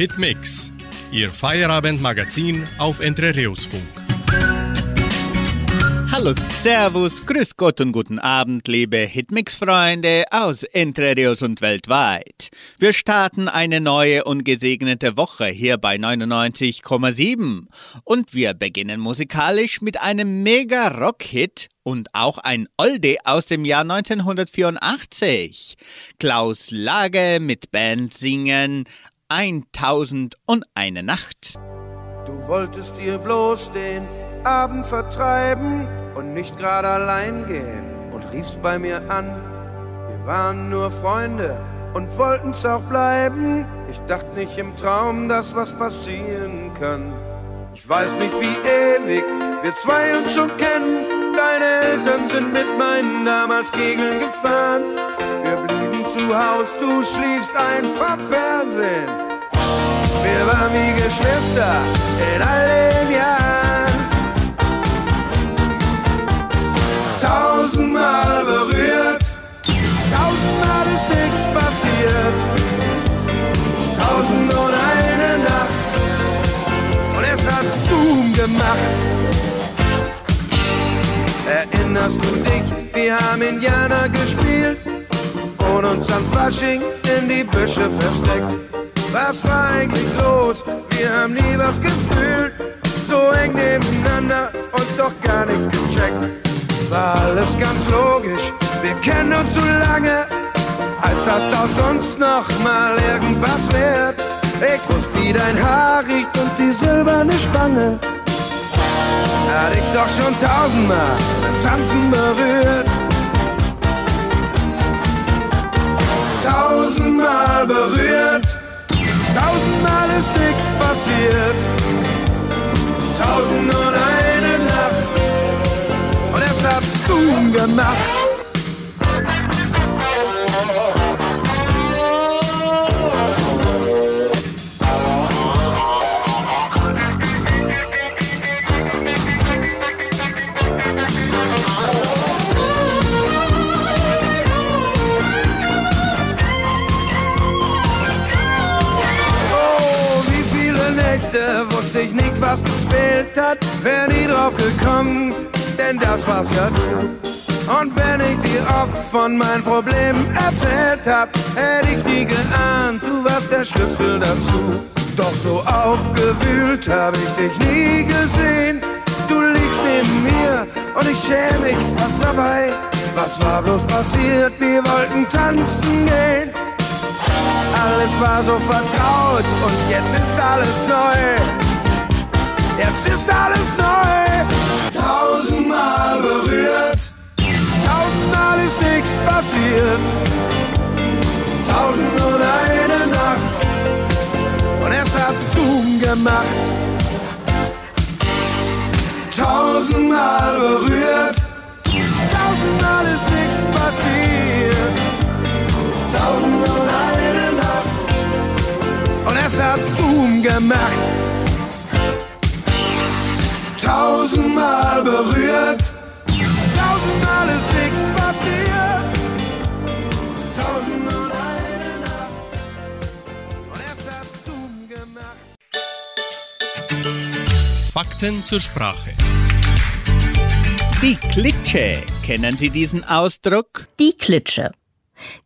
Hitmix, Ihr Feierabendmagazin auf Entre Rios Funk. Hallo, Servus, Grüß Gott und guten Abend, liebe Hitmix-Freunde aus Entre Rios und weltweit. Wir starten eine neue und gesegnete Woche hier bei 99,7 und wir beginnen musikalisch mit einem Mega-Rock-Hit und auch ein Oldie aus dem Jahr 1984. Klaus Lage mit Band singen 1001 Nacht. Du wolltest dir bloß den Abend vertreiben und nicht gerade allein gehen und riefst bei mir an. Wir waren nur Freunde und wollten's auch bleiben. Ich dachte nicht im Traum, dass was passieren kann. Ich weiß nicht, wie ewig wir zwei uns schon kennen. Deine Eltern sind mit meinen damals Kegeln gefahren. Wir zu Haus, du schliefst ein vom Fernsehen. Wir waren wie Geschwister in all den Jahren. Tausendmal berührt, tausendmal ist nichts passiert. Tausend und eine Nacht und es hat Zoom gemacht. Erinnerst du dich, wir haben Indianer gespielt und uns an Fasching in die Büsche versteckt. Was war eigentlich los? Wir haben nie was gefühlt, so eng nebeneinander und doch gar nichts gecheckt. War alles ganz logisch, wir kennen uns zu lange, als das aus uns noch mal irgendwas wird. Ich wusste, wie dein Haar riecht und die silberne Spange. Hat ich doch schon tausendmal beim Tanzen berührt. Tausendmal berührt, tausendmal ist nichts passiert. Tausend und eine Nacht und es hat Zoom gemacht. Gefehlt hat. Wär nie drauf gekommen, denn das war's ja du. Und wenn ich dir oft von meinen Problemen erzählt hab, hätte ich nie geahnt, du warst der Schlüssel dazu. Doch so aufgewühlt hab ich dich nie gesehen. Du liegst neben mir und ich schäme mich fast dabei. Was war bloß passiert? Wir wollten tanzen gehen. Alles war so vertraut und jetzt ist alles neu. Jetzt ist alles neu. Tausendmal berührt, tausendmal ist nichts passiert. Tausend und eine Nacht und es hat Zoom gemacht. Tausendmal berührt, tausendmal ist nichts passiert. Tausend und eine Nacht und es hat Zoom gemacht. Tausendmal berührt, tausendmal ist nichts passiert. Tausend und eine Nacht und es hat Zoom gemacht. Fakten zur Sprache. Die Klitsche. Kennen Sie diesen Ausdruck? Die Klitsche.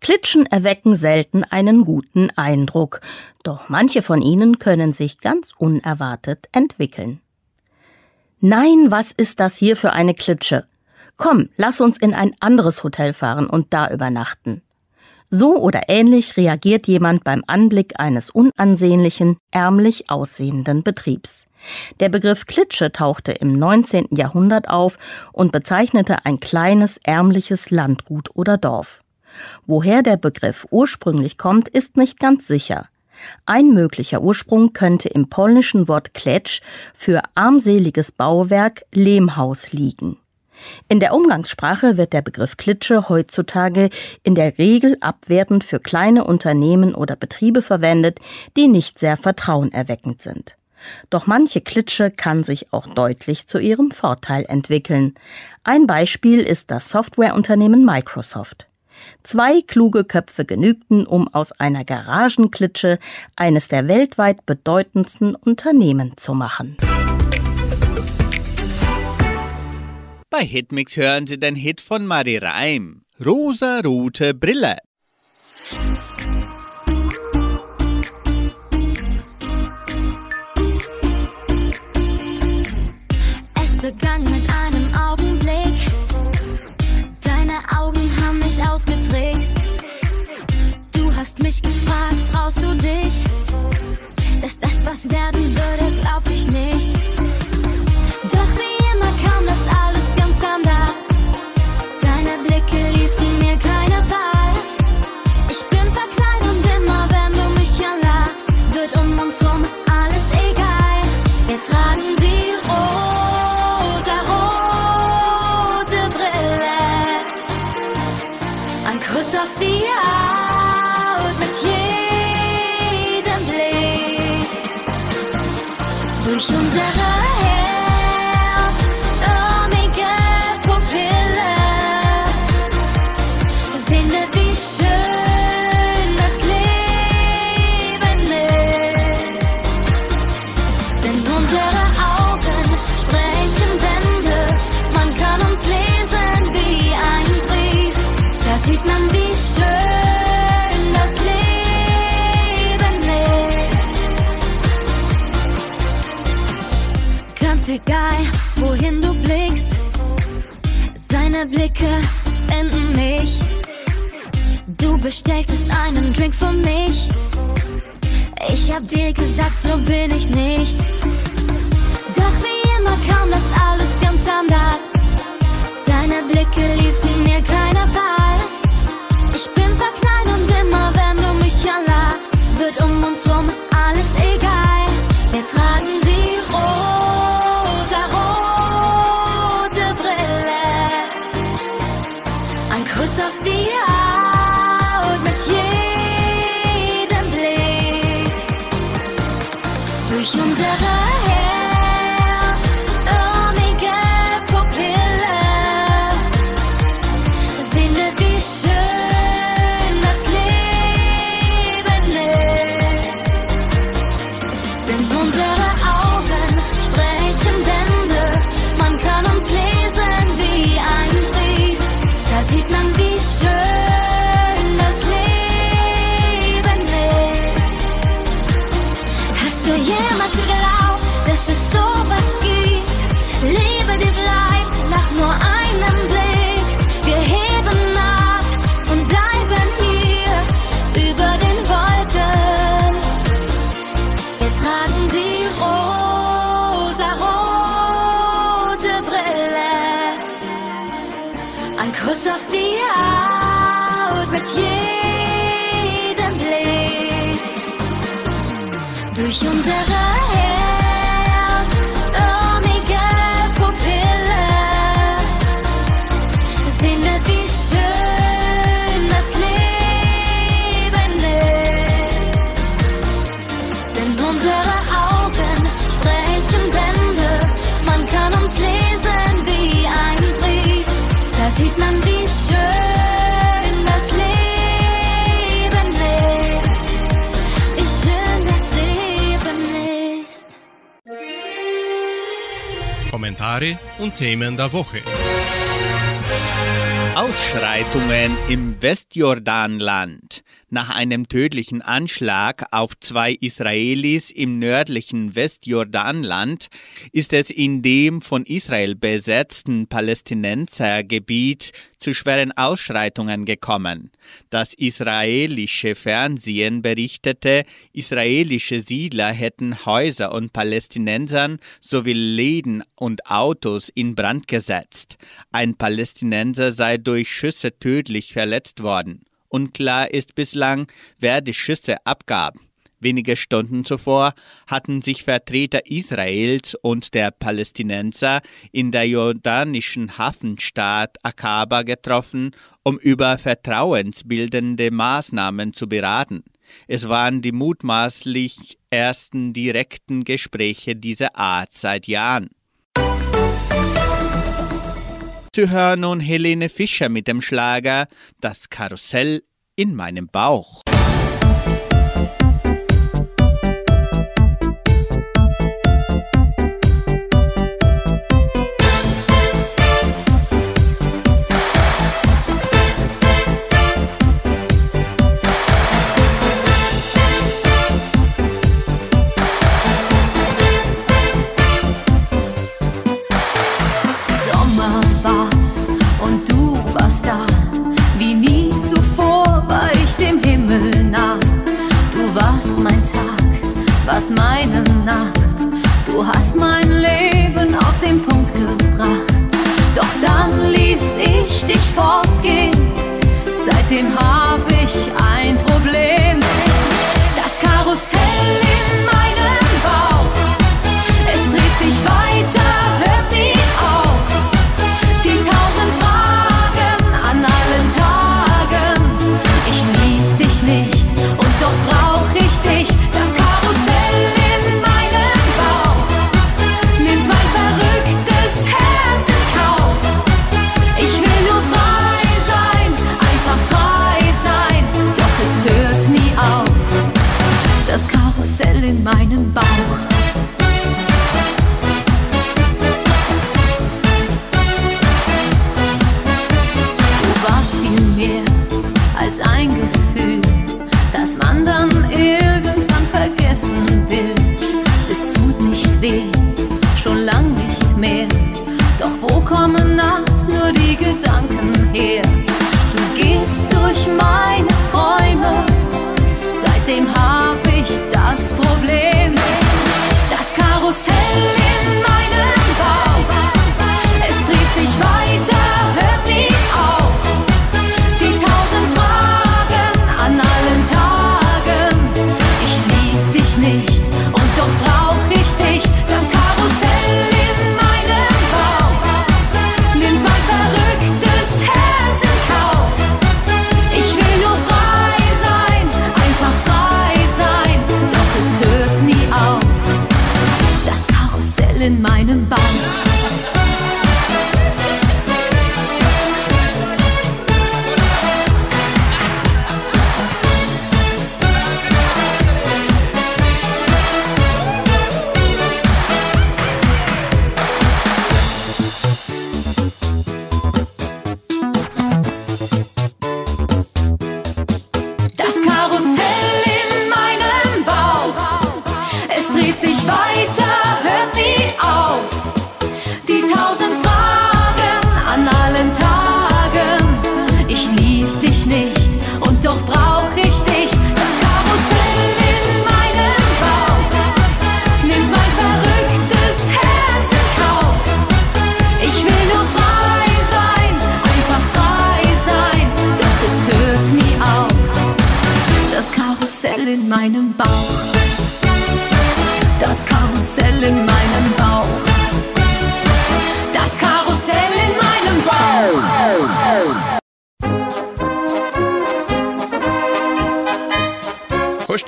Klitschen erwecken selten einen guten Eindruck, doch manche von ihnen können sich ganz unerwartet entwickeln. Nein, was ist das hier für eine Klitsche? Komm, lass uns in ein anderes Hotel fahren und da übernachten. So oder ähnlich reagiert jemand beim Anblick eines unansehnlichen, ärmlich aussehenden Betriebs. Der Begriff Klitsche tauchte im 19. Jahrhundert auf und bezeichnete ein kleines, ärmliches Landgut oder Dorf. Woher der Begriff ursprünglich kommt, ist nicht ganz sicher. Ein möglicher Ursprung könnte im polnischen Wort Kletsch für armseliges Bauwerk Lehmhaus liegen. In der Umgangssprache wird der Begriff Klitsche heutzutage in der Regel abwertend für kleine Unternehmen oder Betriebe verwendet, die nicht sehr vertrauenerweckend sind. Doch manche Klitsche kann sich auch deutlich zu ihrem Vorteil entwickeln. Ein Beispiel ist das Softwareunternehmen Microsoft. Zwei kluge Köpfe genügten, um aus einer Garagenklitsche eines der weltweit bedeutendsten Unternehmen zu machen. Bei Hitmix hören Sie den Hit von Marie Reim, Rosa-rote Brille. Es begann mit einem hast mich gefragt, traust du dich? Ist das, was werden würde, glaub ich nicht. Bestelltest einen Drink für mich. Ich hab dir gesagt, so bin ich nicht. Doch wie immer kam das alles ganz anders. Deine Blicke ließen mir keine Wahl. Ich bin verknallt und immer, wenn du mich anlachst, wird um Durch unsere Herz, und Themen der Woche. Ausschreitungen im Westjordanland. Nach einem tödlichen Anschlag auf zwei Israelis im nördlichen Westjordanland ist es in dem von Israel besetzten Palästinensergebiet zu schweren Ausschreitungen gekommen. Das israelische Fernsehen berichtete, israelische Siedler hätten Häuser und Palästinensern sowie Läden und Autos in Brand gesetzt. Ein Palästinenser sei durch Schüsse tödlich verletzt worden. Unklar ist bislang, wer die Schüsse abgab. Wenige Stunden zuvor hatten sich Vertreter Israels und der Palästinenser in der jordanischen Hafenstadt Akaba getroffen, um über vertrauensbildende Maßnahmen zu beraten. Es waren die mutmaßlich ersten direkten Gespräche dieser Art seit Jahren. Sie hören nun Helene Fischer mit dem Schlager Das Karussell in meinem Bauch. Hast du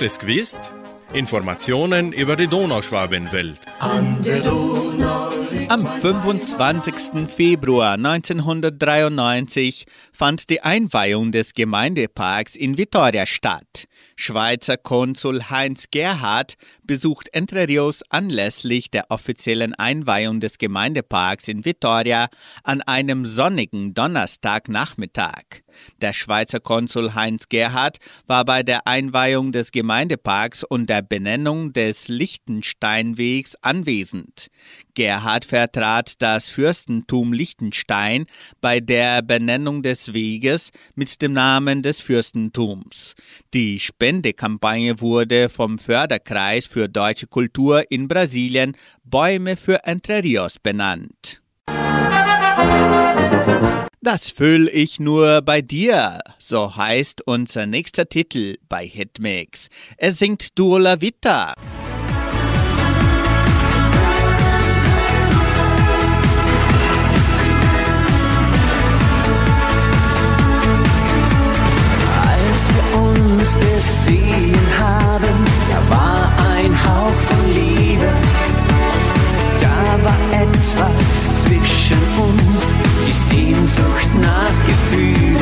es gewusst? Informationen über die Donauschwabenwelt. Am 25. Februar 1993 fand die Einweihung des Gemeindeparks in Vitoria statt. Schweizer Konsul Heinz Gerhard besucht Entre Rios anlässlich der offiziellen Einweihung des Gemeindeparks in Vitoria an einem sonnigen Donnerstagnachmittag. Der Schweizer Konsul Heinz Gerhard war bei der Einweihung des Gemeindeparks und der Benennung des Lichtensteinwegs anwesend. Gerhard vertrat das Fürstentum Liechtenstein bei der Benennung des Weges mit dem Namen des Fürstentums. Die Spendekampagne wurde vom Förderkreis für deutsche Kultur in Brasilien Bäume für Entre Rios benannt. Das fühl ich nur bei dir, so heißt unser nächster Titel bei Hitmix. Er singt Dua Vita. gesehen haben, da war ein Hauch von Liebe. Da war etwas zwischen uns, Sehnsucht nach Gefühl.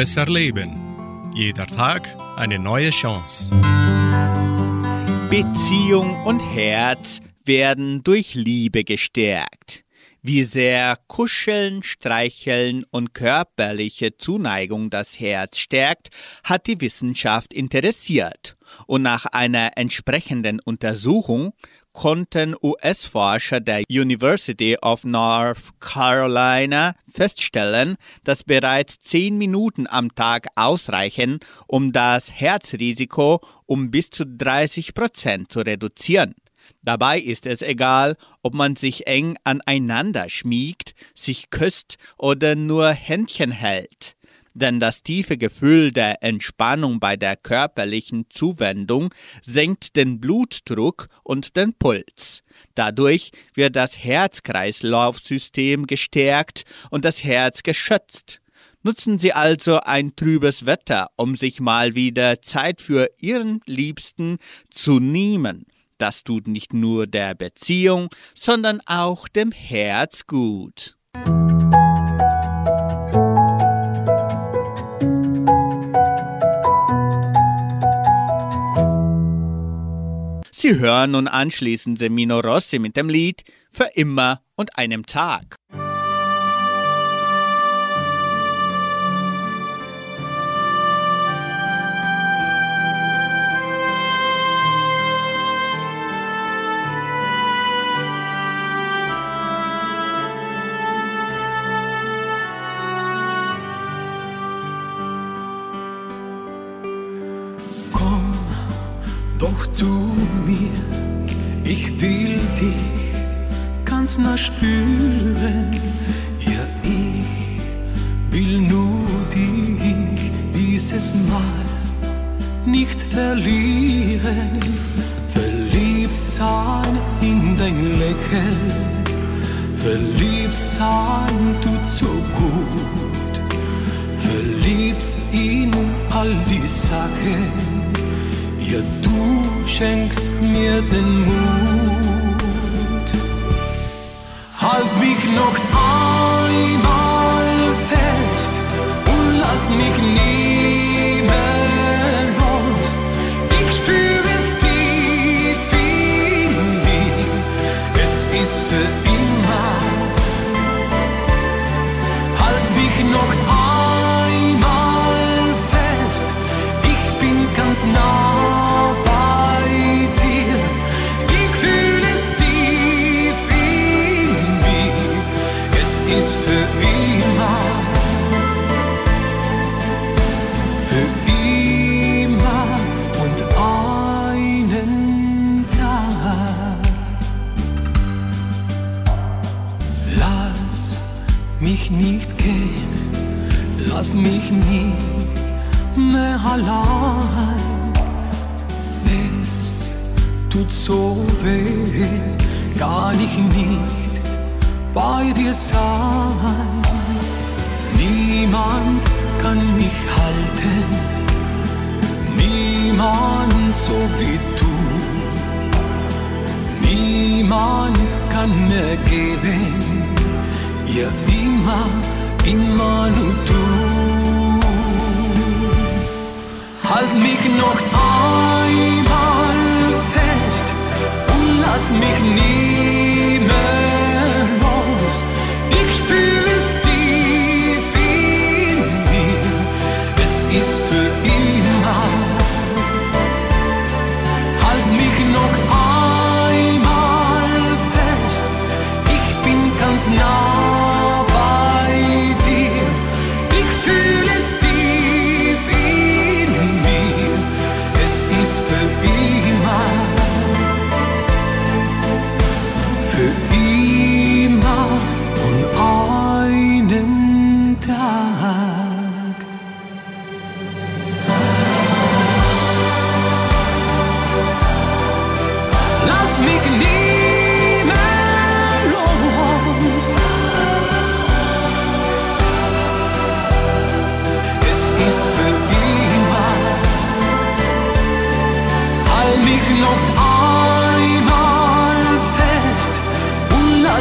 Besser leben. Jeder Tag eine neue Chance. Beziehung und Herz werden durch Liebe gestärkt. Wie sehr Kuscheln, Streicheln und körperliche Zuneigung das Herz stärkt, hat die Wissenschaft interessiert. Und nach einer entsprechenden Untersuchung konnten US-Forscher der University of North Carolina feststellen, dass bereits zehn Minuten am Tag ausreichen, um das Herzrisiko um bis zu 30 Prozent zu reduzieren. Dabei ist es egal, ob man sich eng aneinander schmiegt, sich küsst oder nur Händchen hält. Denn das tiefe Gefühl der Entspannung bei der körperlichen Zuwendung senkt den Blutdruck und den Puls. Dadurch wird das Herz-Kreislauf-System gestärkt und das Herz geschützt. Nutzen Sie also ein trübes Wetter, um sich mal wieder Zeit für Ihren Liebsten zu nehmen. Das tut nicht nur der Beziehung, sondern auch dem Herz gut. Sie hören nun anschließend Semino Rossi mit dem Lied Für immer und einem Tag. Ganz nah spüren. Ja, ich will nur dich dieses Mal nicht verlieren. Verliebt sein in dein Lächeln, verliebt sein tut so gut. Verliebt in all die Sachen, ja du schenkst mir den Mut. Halt mich noch einmal fest und lass mich mehr los. Ich spüre es tief in mir, es ist für immer. Halt mich noch einmal fest, ich bin ganz nah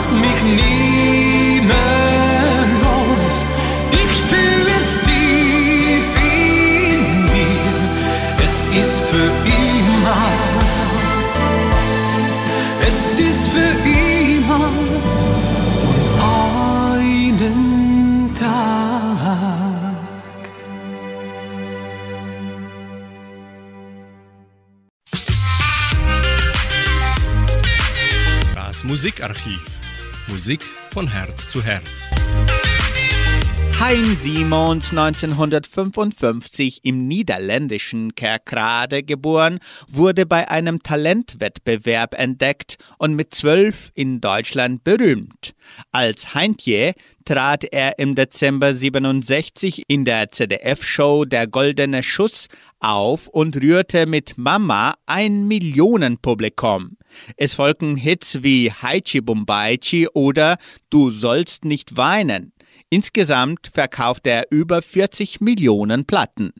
lass mich mehr los. Ich spüre es tief in mir. Es ist für immer. Es ist für immer und einen Tag. Das Musikarchiv. Musik von Herz zu Herz. Hein Simons 1955 im niederländischen Kerkrade geboren, wurde bei einem Talentwettbewerb entdeckt und mit zwölf in Deutschland berühmt. Als Heintje trat er im Dezember 67 in der ZDF-Show Der Goldene Schuss auf und rührte mit Mama ein Millionenpublikum. Es folgten Hits wie Haichi Bumbaichi oder Du sollst nicht weinen. Insgesamt verkaufte er über 40 Millionen Platten.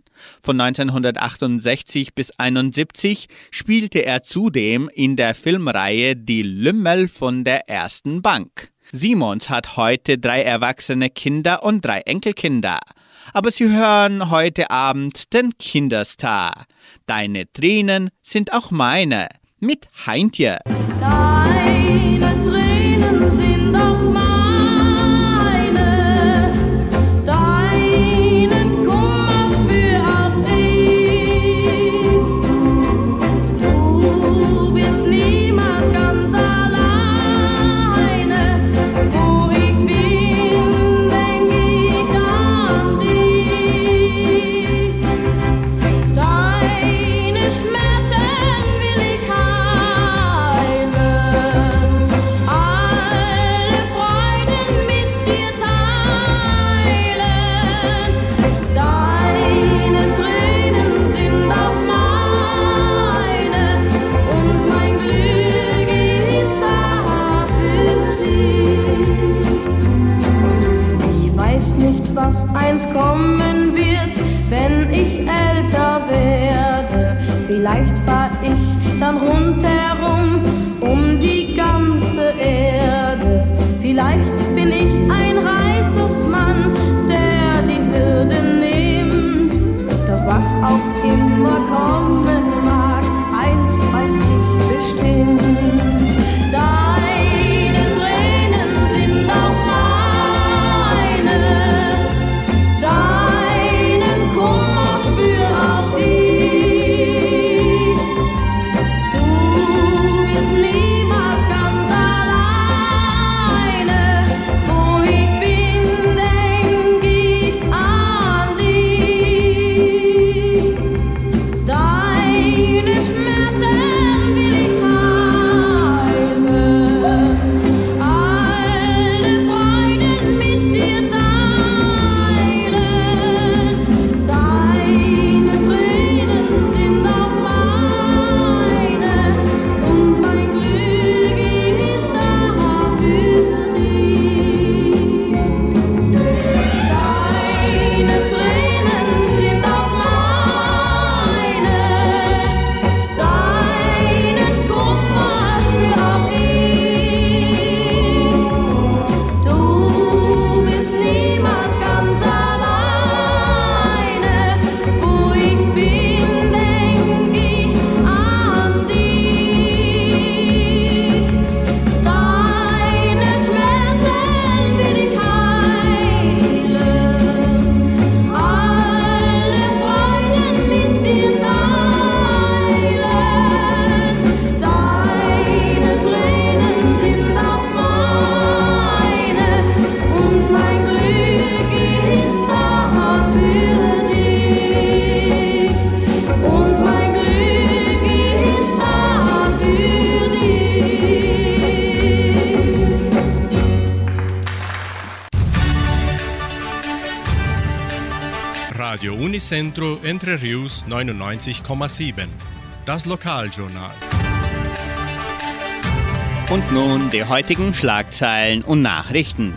Von 1968 bis 1971 spielte er zudem in der Filmreihe Die Lümmel von der Ersten Bank. Simons hat heute drei erwachsene Kinder und drei Enkelkinder. Aber Sie hören heute Abend den Kinderstar. Deine Tränen sind auch meine. Mit Heintje. Unicentro Entre Rius 99,7. Das Lokaljournal. Und nun die heutigen Schlagzeilen und Nachrichten.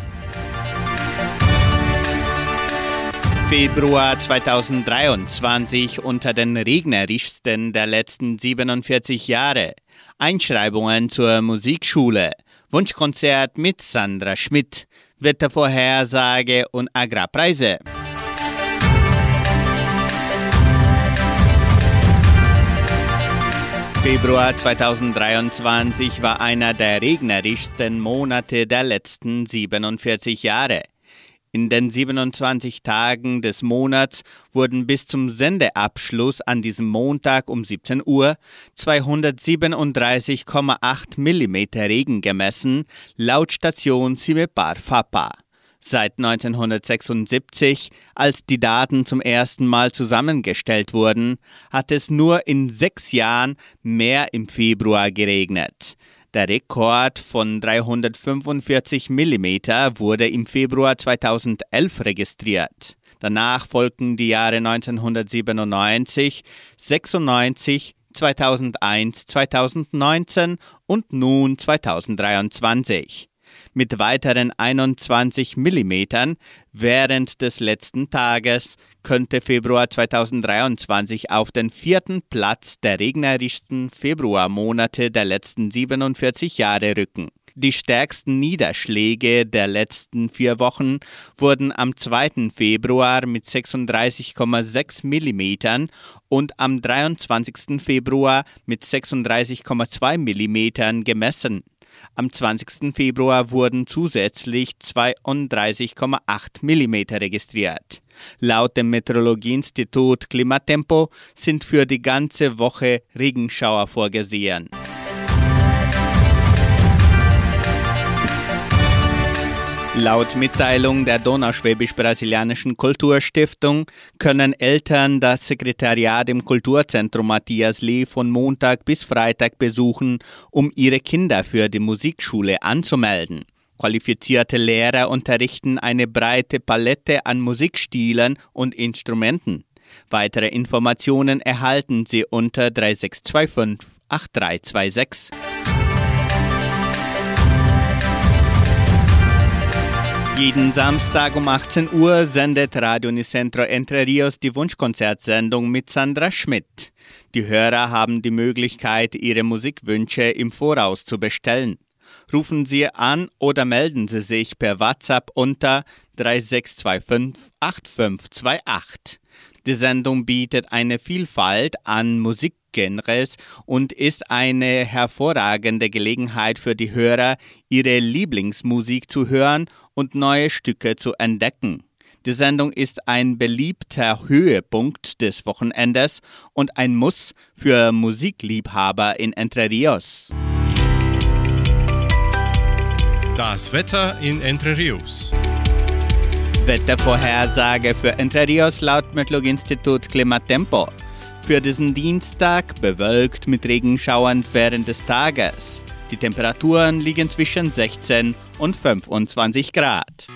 Februar 2023 unter den regnerischsten der letzten 47 Jahre. Einschreibungen zur Musikschule. Wunschkonzert mit Sandra Schmidt. Wettervorhersage und Agrarpreise. Februar 2023 war einer der regnerischsten Monate der letzten 47 Jahre. In den 27 Tagen des Monats wurden bis zum Sendeabschluss an diesem Montag um 17 Uhr 237,8 mm Regen gemessen, laut Station Simepar Fapa. Seit 1976, als die Daten zum ersten Mal zusammengestellt wurden, hat es nur in sechs Jahren mehr im Februar geregnet. Der Rekord von 345 mm wurde im Februar 2011 registriert. Danach folgten die Jahre 1997, 96, 2001, 2019 und nun 2023 mit weiteren 21 mm während des letzten Tages könnte Februar 2023 auf den vierten Platz der regnerischsten Februarmonate der letzten 47 Jahre rücken. Die stärksten Niederschläge der letzten vier Wochen wurden am 2. Februar mit 36,6 mm und am 23. Februar mit 36,2 mm gemessen. Am 20. Februar wurden zusätzlich 32,8 mm registriert. Laut dem Meteorologieinstitut Klimatempo sind für die ganze Woche Regenschauer vorgesehen. Laut Mitteilung der Donauschwäbisch-Brasilianischen Kulturstiftung können Eltern das Sekretariat im Kulturzentrum Matthias Lee von Montag bis Freitag besuchen, um ihre Kinder für die Musikschule anzumelden. Qualifizierte Lehrer unterrichten eine breite Palette an Musikstilen und Instrumenten. Weitere Informationen erhalten Sie unter 3625 8326. Jeden Samstag um 18 Uhr sendet Radio Unicentro Entre Rios die Wunschkonzertsendung mit Sandra Schmidt. Die Hörer haben die Möglichkeit, ihre Musikwünsche im Voraus zu bestellen. Rufen Sie an oder melden Sie sich per WhatsApp unter 3625 8528. Die Sendung bietet eine Vielfalt an Musikgenres und ist eine hervorragende Gelegenheit für die Hörer, ihre Lieblingsmusik zu hören und neue Stücke zu entdecken. Die Sendung ist ein beliebter Höhepunkt des Wochenendes und ein Muss für Musikliebhaber in Entre Rios. Das Wetter in Entre Rios. Wettervorhersage für Entre Rios laut Metlog-Institut Klimatempo. Für diesen Dienstag bewölkt mit Regenschauern während des Tages. Die Temperaturen liegen zwischen 16 und 25 Grad.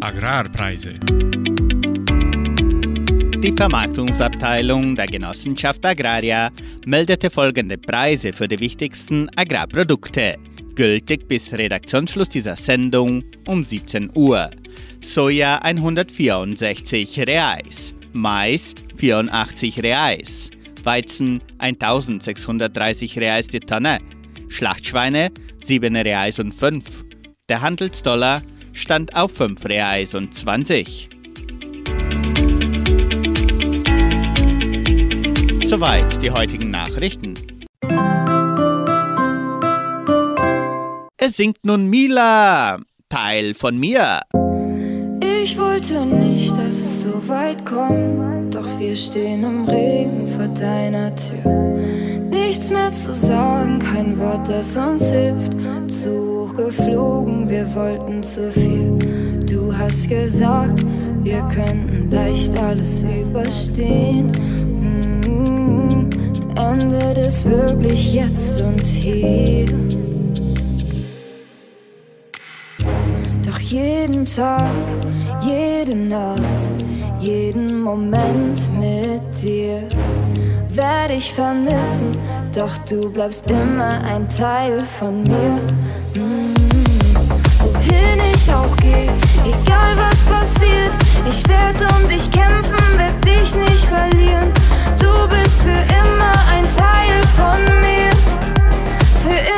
Agrarpreise. Die Vermarktungsabteilung der Genossenschaft Agraria meldete folgende Preise für die wichtigsten Agrarprodukte, gültig bis Redaktionsschluss dieser Sendung um 17 Uhr. Soja 164 Reais, Mais 84 Reais, Weizen 1630 Reais die Tonne, Schlachtschweine 7 Reais und 5. Der Handelsdollar stand auf 5 Reais und 20. Soweit die heutigen Nachrichten. Es singt nun Mila, Teil von mir. Ich wollte nicht, dass es so weit kommt, doch wir stehen im Regen vor deiner Tür. Nichts mehr zu sagen, kein Wort, das uns hilft. Zu hoch geflogen, wir wollten zu viel. Du hast gesagt, wir könnten leicht alles überstehen. Mm, endet es wirklich jetzt und hier? Doch jeden Tag, jede Nacht, jeden Moment mit dir werde ich vermissen, doch du bleibst immer ein Teil von mir. Mm. Wohin ich auch gehe, egal was passiert, ich werde um dich kämpfen, werde dich nicht verlieren. Du bist für immer ein Teil von mir, für immer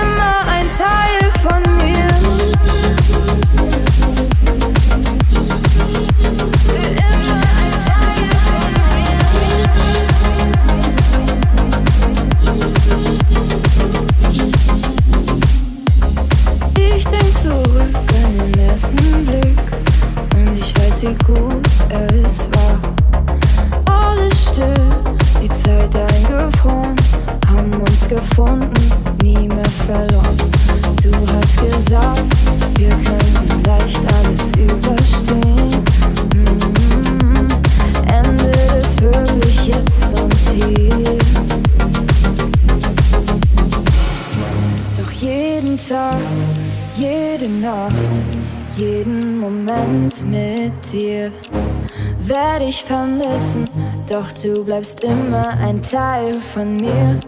es war. Alles still, die Zeit eingefroren, haben uns gefunden, nie mehr verloren. Du hast gesagt, wir können leicht alles überstehen. Mm, Endet es wirklich jetzt und hier? Doch jeden Tag, jede Nacht, jeden Moment mit dir werde ich vermissen, doch du bleibst immer ein Teil von mir.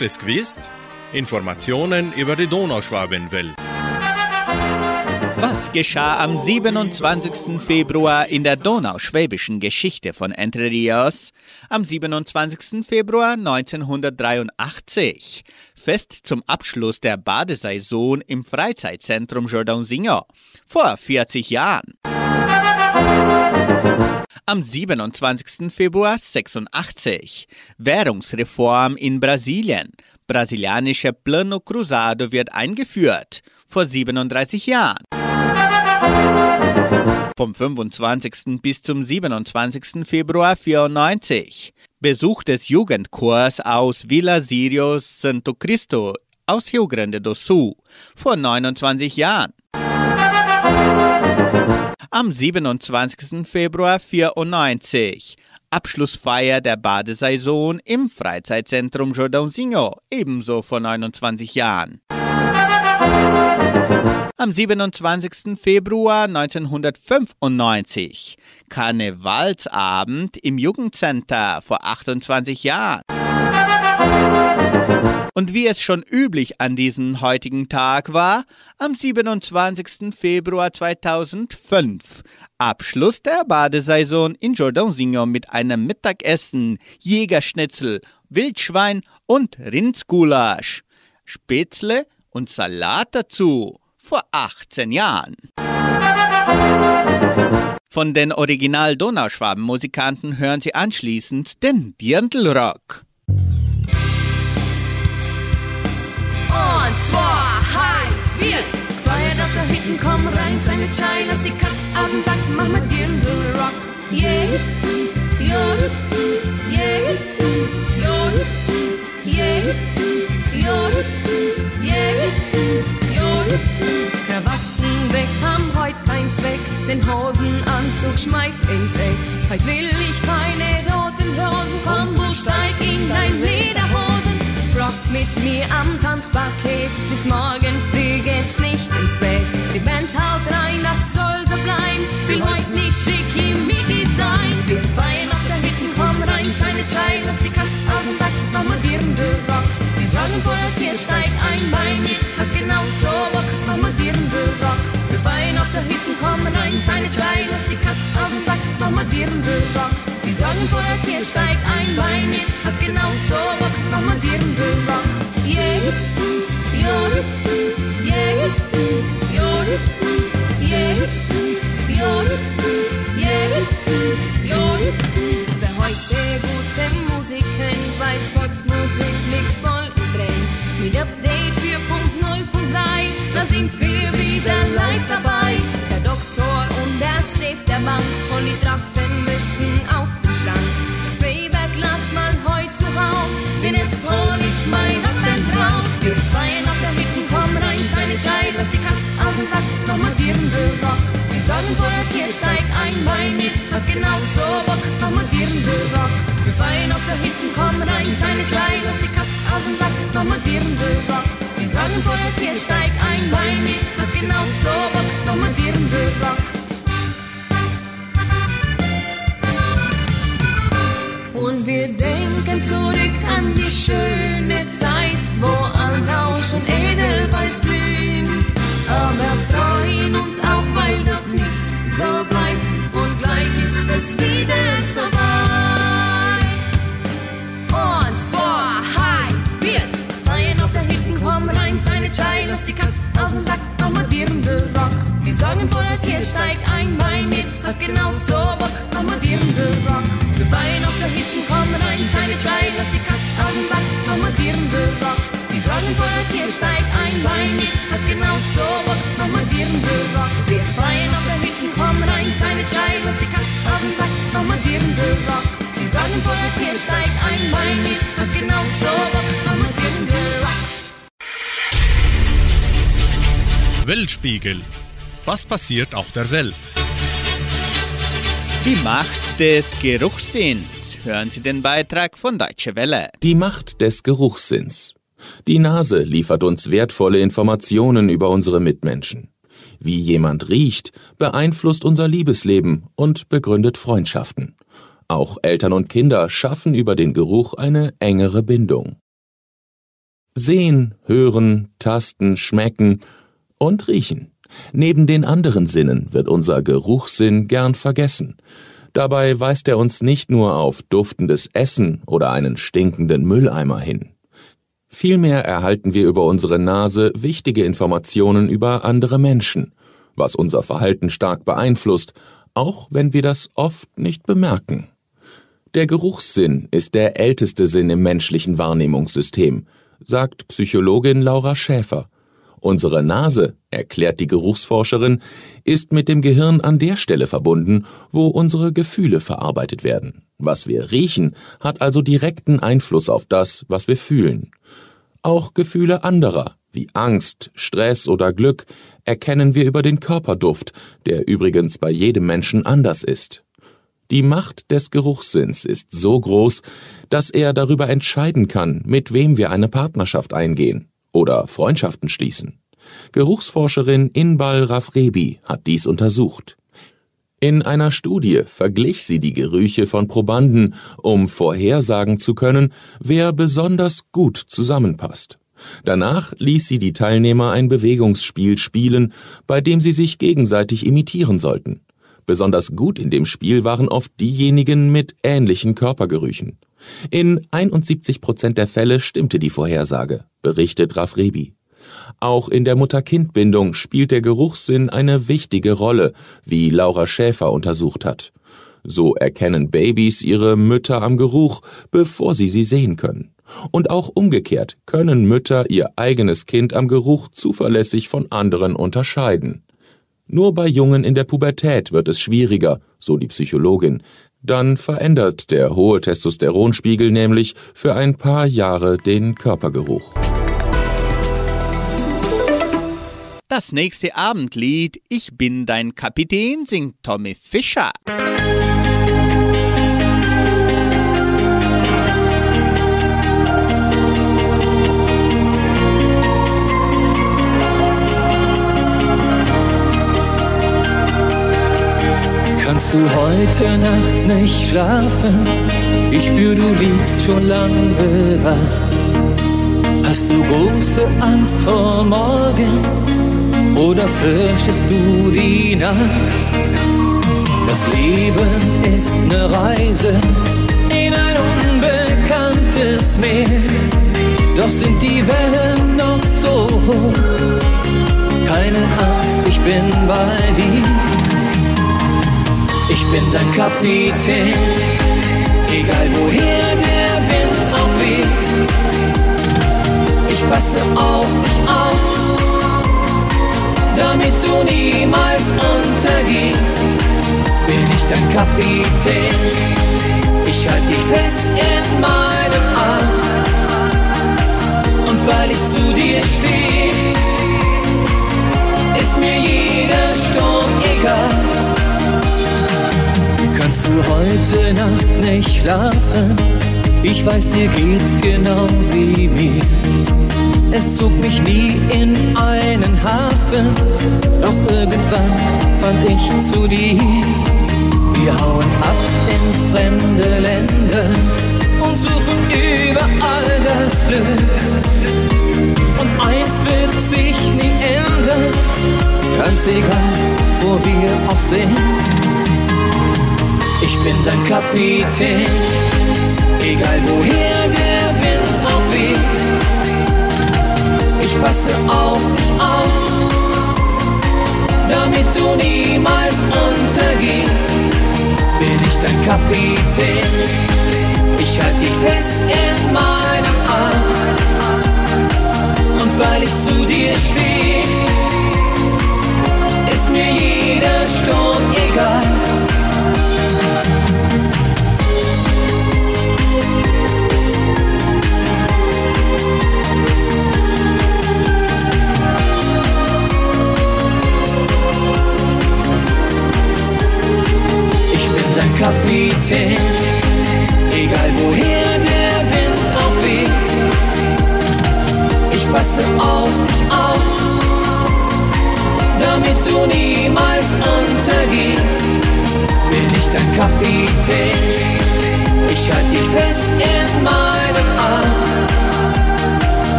Hast du es gewusst? Informationen über die Donauschwabenwelle. Was geschah am 27. Februar in der donauschwäbischen Geschichte von Entre Rios? Am 27. Februar 1983. Fest zum Abschluss der Badesaison im Freizeitzentrum Jordan Singer. Vor 40 Jahren. Am 27. Februar 86. Währungsreform in Brasilien. Brasilianische Plano Cruzado wird eingeführt. Vor 37 Jahren. Vom 25. bis zum 27. Februar 94. Besuch des Jugendchors aus Villa Sirio Santo Cristo aus Rio Grande do Sul. Vor 29 Jahren. Am 27. Februar 94. Abschlussfeier der Badesaison im Freizeitzentrum Jordãozinho, ebenso vor 29 Jahren. Am 27. Februar 1995. Karnevalsabend im Jugendcenter vor 28 Jahren. Und wie es schon üblich an diesem heutigen Tag war, am 27. Februar 2005 Abschluss der Badesaison in Jordãozinho mit einem Mittagessen, Jägerschnitzel, Wildschwein und Rindsgulasch. Spätzle und Salat dazu. Vor 18 Jahren. Von den Original Donauschwaben-Musikanten hören Sie anschließend den Dirndlrock. Seine Chai, lass die Katz aus dem Sack, mach mal Dirndl Rock. Yeah, yeah, yeah, yeah, yeah, yeah, yeah, yeah. Krawatten weg, haben heut keinen Zweck, den Hosenanzug schmeiß ins Eck. Heut will ich keine roten Rosen, komm, du steig in dein Lederhosen mit mir am Tanzpaket. Bis morgen früh geht's nicht ins Bett. Die Band haut rein, das soll so bleiben. Will heute nicht schickimicki sein. Wir feiern auf der Hütte, komm rein, seine Chai. Lass die Katze aus dem Sack, nochmal dirn Rock. Die Sorgen voller Tier steigt ein bei mir. Hast genau so Bock, nochmal dirn Rock. Wir feiern auf der Hütte, komm rein, seine Chai. Lass die Katze aus dem Sack, nochmal dirn Rock. Die Sorgen voller Tier steigt ein bei mir. Hast genau so Bock, nochmal dirn Rock. Wer heute gute Musik kennt, weiß, Volksmusik liegt voll im Mit Update 4.0.3, da sind wir wieder live dabei. Der Doktor und der Chef der Bank und die Trachten müssen. Dirndl Rock. Wir sorgen vor steig ein bei mir, hast genau so Bock, nochmal dirndl Rock. Wir feiern auf der Hütten, komm rein, seine Chai, lass die Katz aus dem Sack, nochmal dirndl Rock. Wir sorgen vor steig ein hast genau so Bock, nochmal dirndl Rock. Wir feiern auf der Hütten, komm rein, seine Chai, lass die Katz aus dem Sack, nochmal dirndl Rock. Wir sorgen vor der Tier, steig ein bei mir, hast genau so Bock, nochmal dirndl Rock. Wir feiern auf der Hütten, komm rein, seine Chai, lass die Katz aus dem Sack, nochmal dirndl Rock. Wir sorgen vor der Tier, steig ein bei mir, hast genau so Bock, nochmal dirndl Rock. Weltspiegel. Was passiert auf der Welt? Die Macht des Geruchssinns. Hören Sie den Beitrag von Deutsche Welle. Die Macht des Geruchssinns. Die Nase liefert uns wertvolle Informationen über unsere Mitmenschen. Wie jemand riecht, beeinflusst unser Liebesleben und begründet Freundschaften. Auch Eltern und Kinder schaffen über den Geruch eine engere Bindung. Sehen, hören, tasten, schmecken und riechen. Neben den anderen Sinnen wird unser Geruchssinn gern vergessen. Dabei weist er uns nicht nur auf duftendes Essen oder einen stinkenden Mülleimer hin. Vielmehr erhalten wir über unsere Nase wichtige Informationen über andere Menschen, was unser Verhalten stark beeinflusst, auch wenn wir das oft nicht bemerken. Der Geruchssinn ist der älteste Sinn im menschlichen Wahrnehmungssystem, sagt Psychologin Laura Schäfer. Unsere Nase, erklärt die Geruchsforscherin, ist mit dem Gehirn an der Stelle verbunden, wo unsere Gefühle verarbeitet werden. Was wir riechen, hat also direkten Einfluss auf das, was wir fühlen. Auch Gefühle anderer, wie Angst, Stress oder Glück, erkennen wir über den Körperduft, der übrigens bei jedem Menschen anders ist. Die Macht des Geruchssinns ist so groß, dass er darüber entscheiden kann, mit wem wir eine Partnerschaft eingehen oder Freundschaften schließen. Geruchsforscherin Inbal Rafrebi hat dies untersucht. In einer Studie verglich sie die Gerüche von Probanden, um vorhersagen zu können, wer besonders gut zusammenpasst. Danach ließ sie die Teilnehmer ein Bewegungsspiel spielen, bei dem sie sich gegenseitig imitieren sollten. Besonders gut in dem Spiel waren oft diejenigen mit ähnlichen Körpergerüchen. In 71 Prozent der Fälle stimmte die Vorhersage, berichtet Rafrebi. Auch in der Mutter-Kind-Bindung spielt der Geruchssinn eine wichtige Rolle, wie Laura Schäfer untersucht hat. So erkennen Babys ihre Mütter am Geruch, bevor sie sie sehen können. Und auch umgekehrt können Mütter ihr eigenes Kind am Geruch zuverlässig von anderen unterscheiden. Nur bei Jungen in der Pubertät wird es schwieriger, so die Psychologin. Dann verändert der hohe Testosteronspiegel nämlich für ein paar Jahre den Körpergeruch. Das nächste Abendlied Ich bin dein Kapitän singt Tommy Fischer. Kannst du heute Nacht nicht schlafen? Ich spür, du liegst schon lange wach. Hast du große Angst vor morgen? Oder fürchtest du die Nacht? Das Leben ist eine Reise in ein unbekanntes Meer. Doch sind die Wellen noch so hoch. Keine Angst, ich bin bei dir. Ich bin dein Kapitän, egal woher der Wind auch weht. Ich passe auf dich auf, damit du niemals untergehst, bin ich dein Kapitän. Ich halte dich fest in meinem Arm und weil ich zu dir stehe, du heute Nacht nicht schlafen? Ich weiß, dir geht's genau wie mir. Es zog mich nie in einen Hafen, doch irgendwann fand ich zu dir. Wir hauen ab in fremde Länder und suchen überall das Glück. Und eins wird sich nie ändern, ganz egal, wo wir auch sind. Ich bin dein Kapitän, egal woher der Wind auch weht. Ich passe auf dich auf, damit du niemals untergehst. Bin ich dein Kapitän, ich halte dich fest in meinem Arm.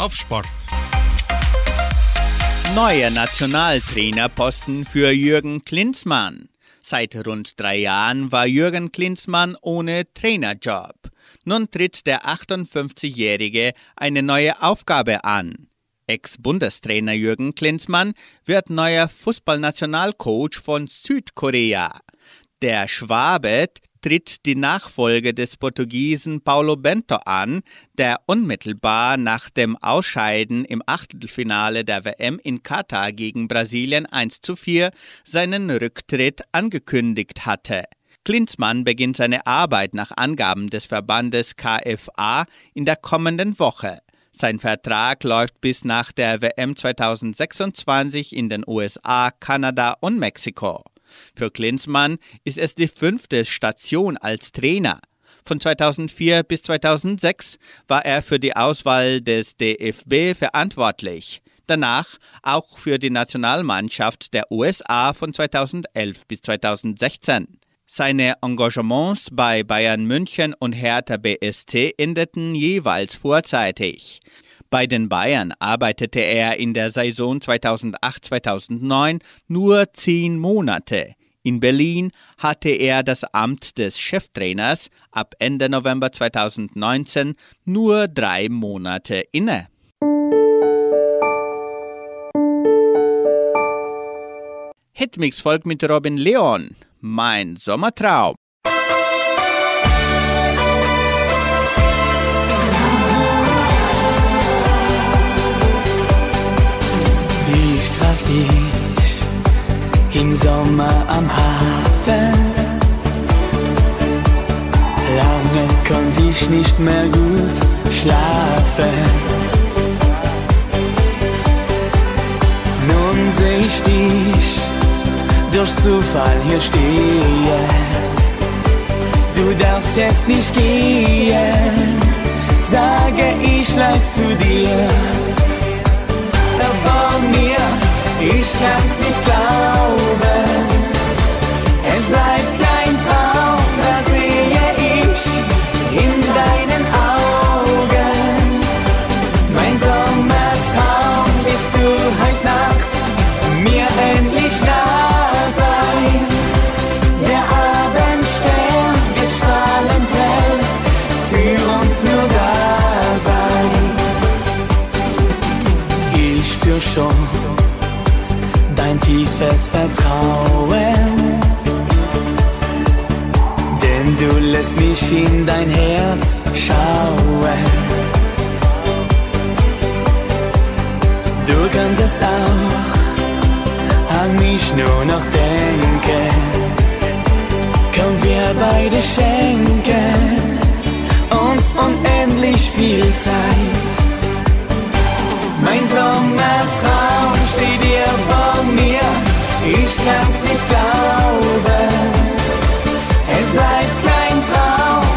Auf Sport. Neuer Nationaltrainerposten für Jürgen Klinsmann. Seit rund drei Jahren war Jürgen Klinsmann ohne Trainerjob. Nun tritt der 58-Jährige eine neue Aufgabe an. Ex-Bundestrainer Jürgen Klinsmann wird neuer Fußballnationalcoach von Südkorea. Der Schwabe tritt die Nachfolge des Portugiesen Paulo Bento an, der unmittelbar nach dem Ausscheiden im Achtelfinale der WM in Katar gegen Brasilien 1 zu 4 seinen Rücktritt angekündigt hatte. Klinsmann beginnt seine Arbeit nach Angaben des Verbandes KFA in der kommenden Woche. Sein Vertrag läuft bis nach der WM 2026 in den USA, Kanada und Mexiko. Für Klinsmann ist es die fünfte Station als Trainer. Von 2004 bis 2006 war er für die Auswahl des DFB verantwortlich. Danach auch für die Nationalmannschaft der USA von 2011 bis 2016. Seine Engagements bei Bayern München und Hertha BSC endeten jeweils vorzeitig. Bei den Bayern arbeitete er in der Saison 2008-2009 nur zehn Monate. In Berlin hatte er das Amt des Cheftrainers ab Ende November 2019 nur drei Monate inne. Hitmix folgt mit Robin Leon. Mein Sommertraum. Dich im Sommer am Hafen. Lange konnte ich nicht mehr gut schlafen. Nun seh ich dich durch Zufall hier stehen. Du darfst jetzt nicht gehen, sage ich leid zu dir vor mir. Ich kann's nicht glauben. Es bleibt kein Traum, das sehe ich in deinen Augen. Mein Sommertraum bist du heute Nacht, mir endlich nah sein. Der Abendstern wird strahlend hell, für uns nur da sein. spür schon dein tiefes Vertrauen. Denn du lässt mich in dein Herz schauen. Du könntest auch an mich nur noch denken. Komm, wir beide schenken uns unendlich viel Zeit. Mein Sommertraum steht dir vor mir, ich kann's nicht glauben. Es bleibt kein Traum,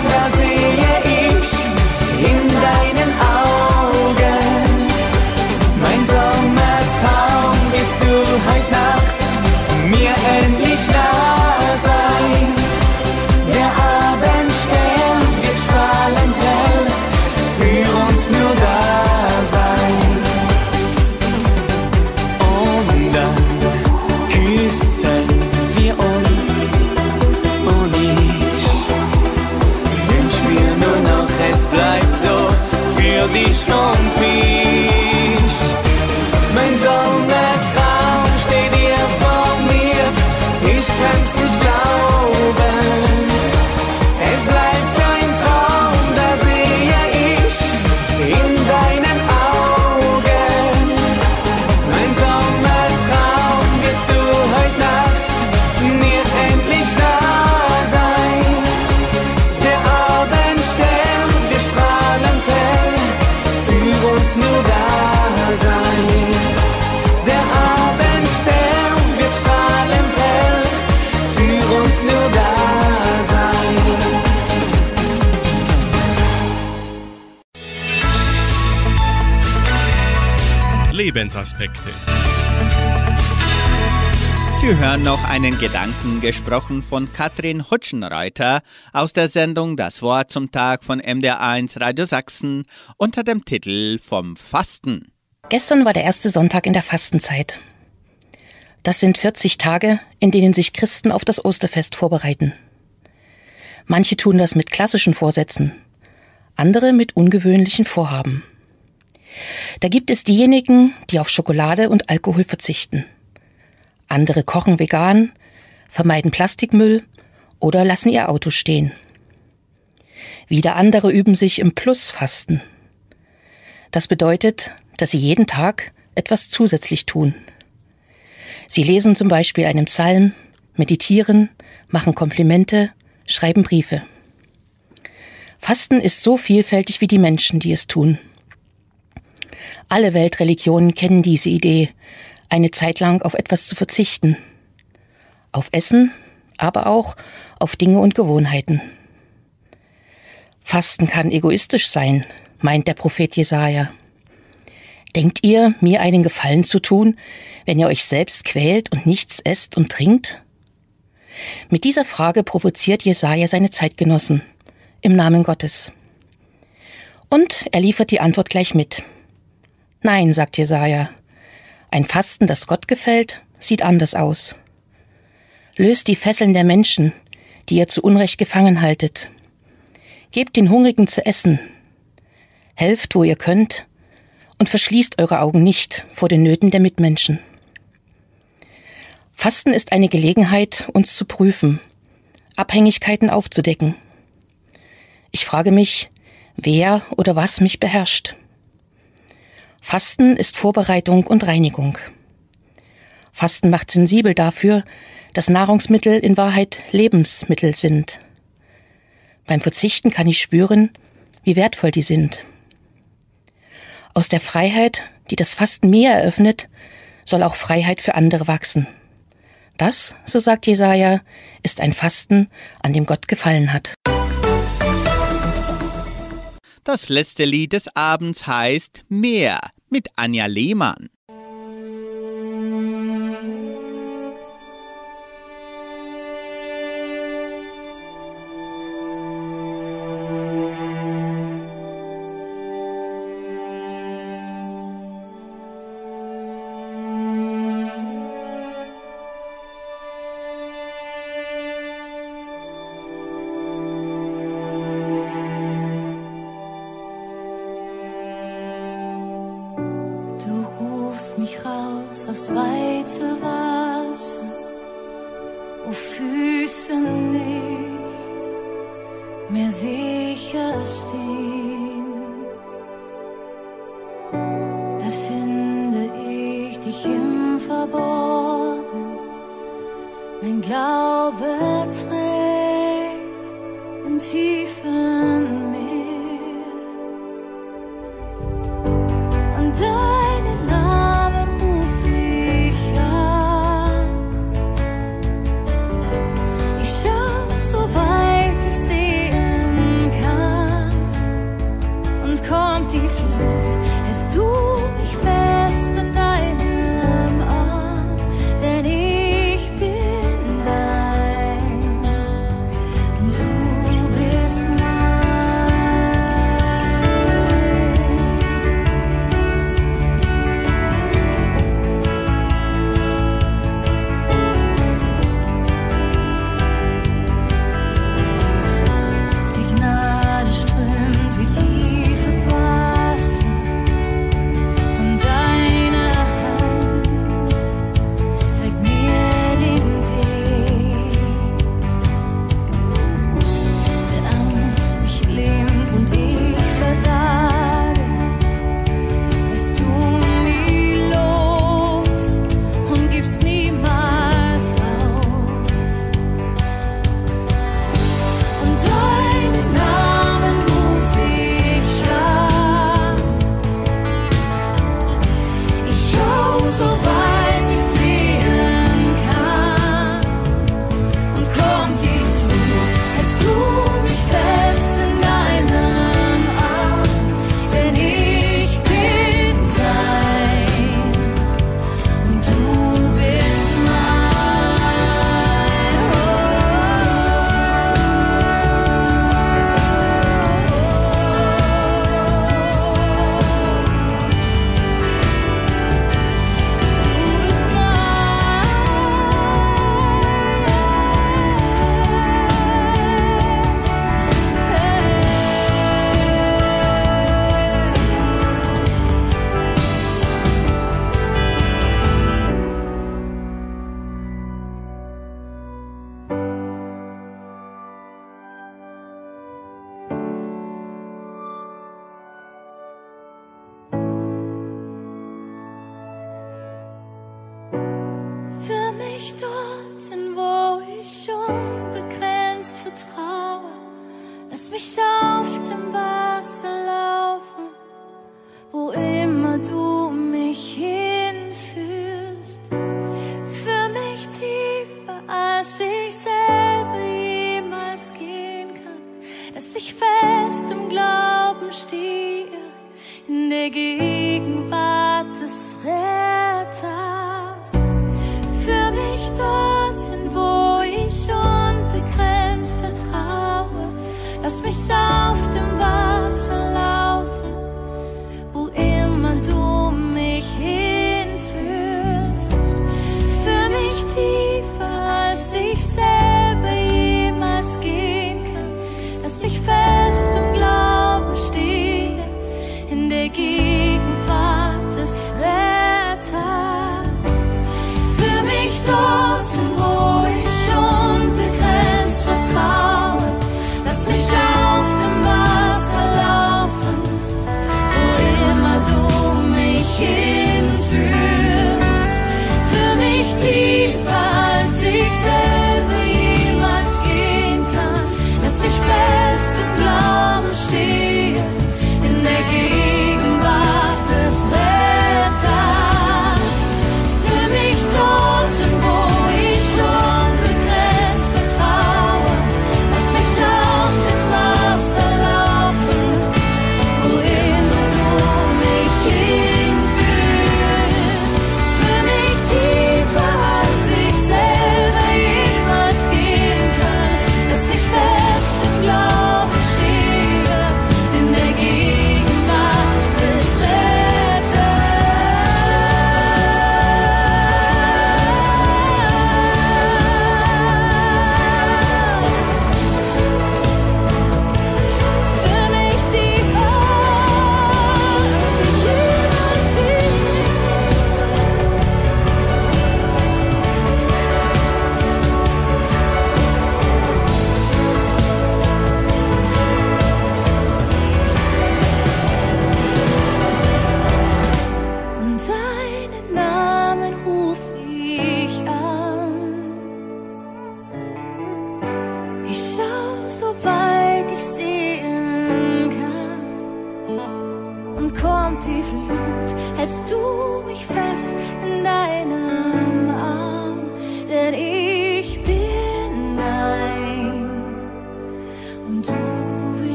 für Lebensaspekte. Sie hören noch einen Gedanken gesprochen von Katrin Hutschenreiter aus der Sendung Das Wort zum Tag von MDR1 Radio Sachsen unter dem Titel Vom Fasten. Gestern war der erste Sonntag in der Fastenzeit. Das sind 40 Tage, in denen sich Christen auf das Osterfest vorbereiten. Manche tun das mit klassischen Vorsätzen, andere mit ungewöhnlichen Vorhaben. Da gibt es diejenigen, die auf Schokolade und Alkohol verzichten. Andere kochen vegan, vermeiden Plastikmüll oder lassen ihr Auto stehen. Wieder andere üben sich im Plusfasten. Das bedeutet, dass sie jeden Tag etwas zusätzlich tun. Sie lesen zum Beispiel einen Psalm, meditieren, machen Komplimente, schreiben Briefe. Fasten ist so vielfältig wie die Menschen, die es tun. Alle Weltreligionen kennen diese Idee, eine Zeit lang auf etwas zu verzichten. Auf Essen, aber auch auf Dinge und Gewohnheiten. Fasten kann egoistisch sein, meint der Prophet Jesaja. Denkt ihr, mir einen Gefallen zu tun, wenn ihr euch selbst quält und nichts esst und trinkt? Mit dieser Frage provoziert Jesaja seine Zeitgenossen im Namen Gottes. Und er liefert die Antwort gleich mit. Nein, sagt Jesaja. Ein Fasten, das Gott gefällt, sieht anders aus. Löst die Fesseln der Menschen, die ihr zu Unrecht gefangen haltet. Gebt den Hungrigen zu essen. Helft, wo ihr könnt, und verschließt eure Augen nicht vor den Nöten der Mitmenschen. Fasten ist eine Gelegenheit, uns zu prüfen, Abhängigkeiten aufzudecken. Ich frage mich, wer oder was mich beherrscht. Fasten ist Vorbereitung und Reinigung. Fasten macht sensibel dafür, dass Nahrungsmittel in Wahrheit Lebensmittel sind. Beim Verzichten kann ich spüren, wie wertvoll die sind. Aus der Freiheit, die das Fasten mir eröffnet, soll auch Freiheit für andere wachsen. Das, so sagt Jesaja, ist ein Fasten, an dem Gott gefallen hat. Das letzte Lied des Abends heißt Meer mit Anja Lehmann.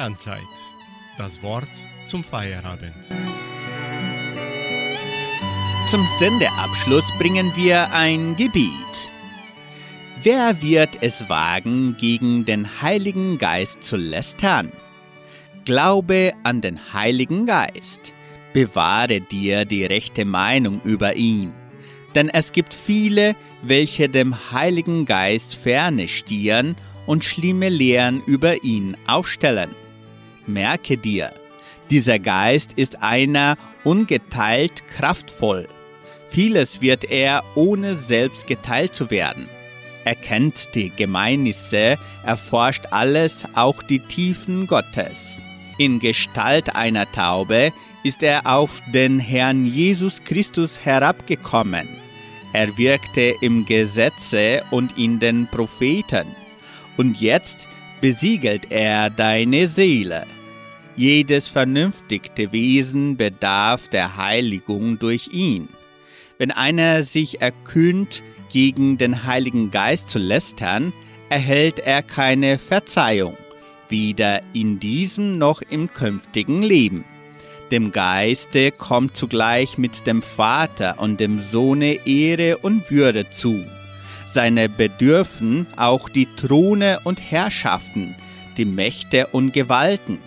Sternzeit. Das Wort zum Feierabend. Zum Sendeabschluss bringen wir ein Gebiet. Wer wird es wagen, gegen den Heiligen Geist zu lästern? Glaube an den Heiligen Geist. Bewahre dir die rechte Meinung über ihn. Denn es gibt viele, welche dem Heiligen Geist ferne stieren und schlimme Lehren über ihn aufstellen. Merke dir, dieser Geist ist einer ungeteilt kraftvoll. Vieles wird er, ohne selbst geteilt zu werden. Er kennt die Gemeinnisse, erforscht alles, auch die Tiefen Gottes. In Gestalt einer Taube ist er auf den Herrn Jesus Christus herabgekommen. Er wirkte im Gesetze und in den Propheten. Und jetzt besiegelt er deine Seele. Jedes vernünftige Wesen bedarf der Heiligung durch ihn. Wenn einer sich erkühnt, gegen den Heiligen Geist zu lästern, erhält er keine Verzeihung, weder in diesem noch im künftigen Leben. Dem Geiste kommt zugleich mit dem Vater und dem Sohne Ehre und Würde zu. Seine bedürfen auch die Throne und Herrschaften, die Mächte und Gewalten.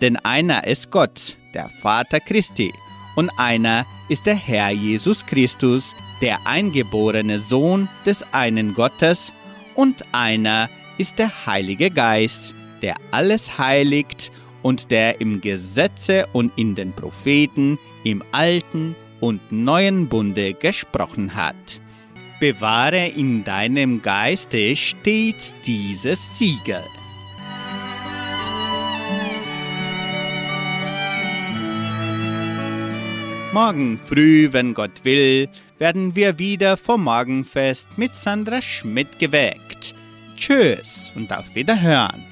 Denn einer ist Gott, der Vater Christi, und einer ist der Herr Jesus Christus, der eingeborene Sohn des einen Gottes, und einer ist der Heilige Geist, der alles heiligt und der im Gesetze und in den Propheten im alten und neuen Bunde gesprochen hat. Bewahre in deinem Geiste stets dieses Siegel. Morgen früh, wenn Gott will, werden wir wieder vom Morgenfest mit Sandra Schmidt geweckt. Tschüss und auf Wiederhören.